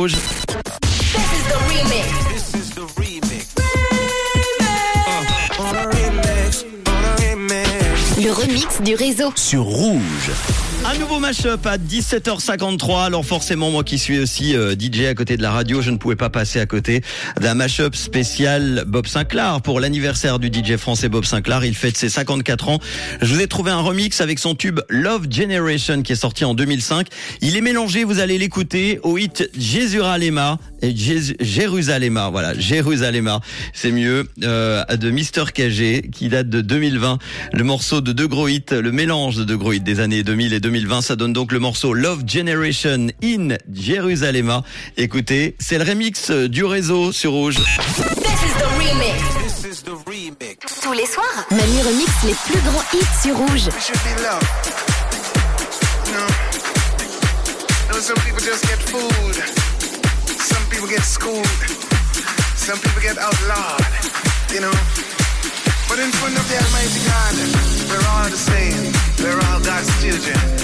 Rouge. Du réseau. Sur Rouge. Un nouveau mashup à 17h53. Alors forcément, moi qui suis aussi euh, DJ à côté de la radio, je ne pouvais pas passer à côté d'un mashup spécial Bob Sinclair pour l'anniversaire du DJ français Bob Sinclair. Il fête ses 54 ans. Je vous ai trouvé un remix avec son tube Love Generation qui est sorti en 2005. Il est mélangé, vous allez l'écouter, au hit Jérusalem et Jérusalem. Voilà, Jérusalem. C'est mieux. Euh, de Mister KG qui date de 2020. Le morceau de deux gros le mélange de deux gros des années 2000 et 2020. Ça donne donc le morceau Love Generation in Jérusalem. Écoutez, c'est le remix du réseau sur Rouge. Tous les soirs, Manu remix les plus grands hits sur rouge. It should be love. You know, you know, some people just get fooled. Some people get schooled. Some people get outlawed. You know. But in front of the Almighty God, we're all the same. We're all God's children.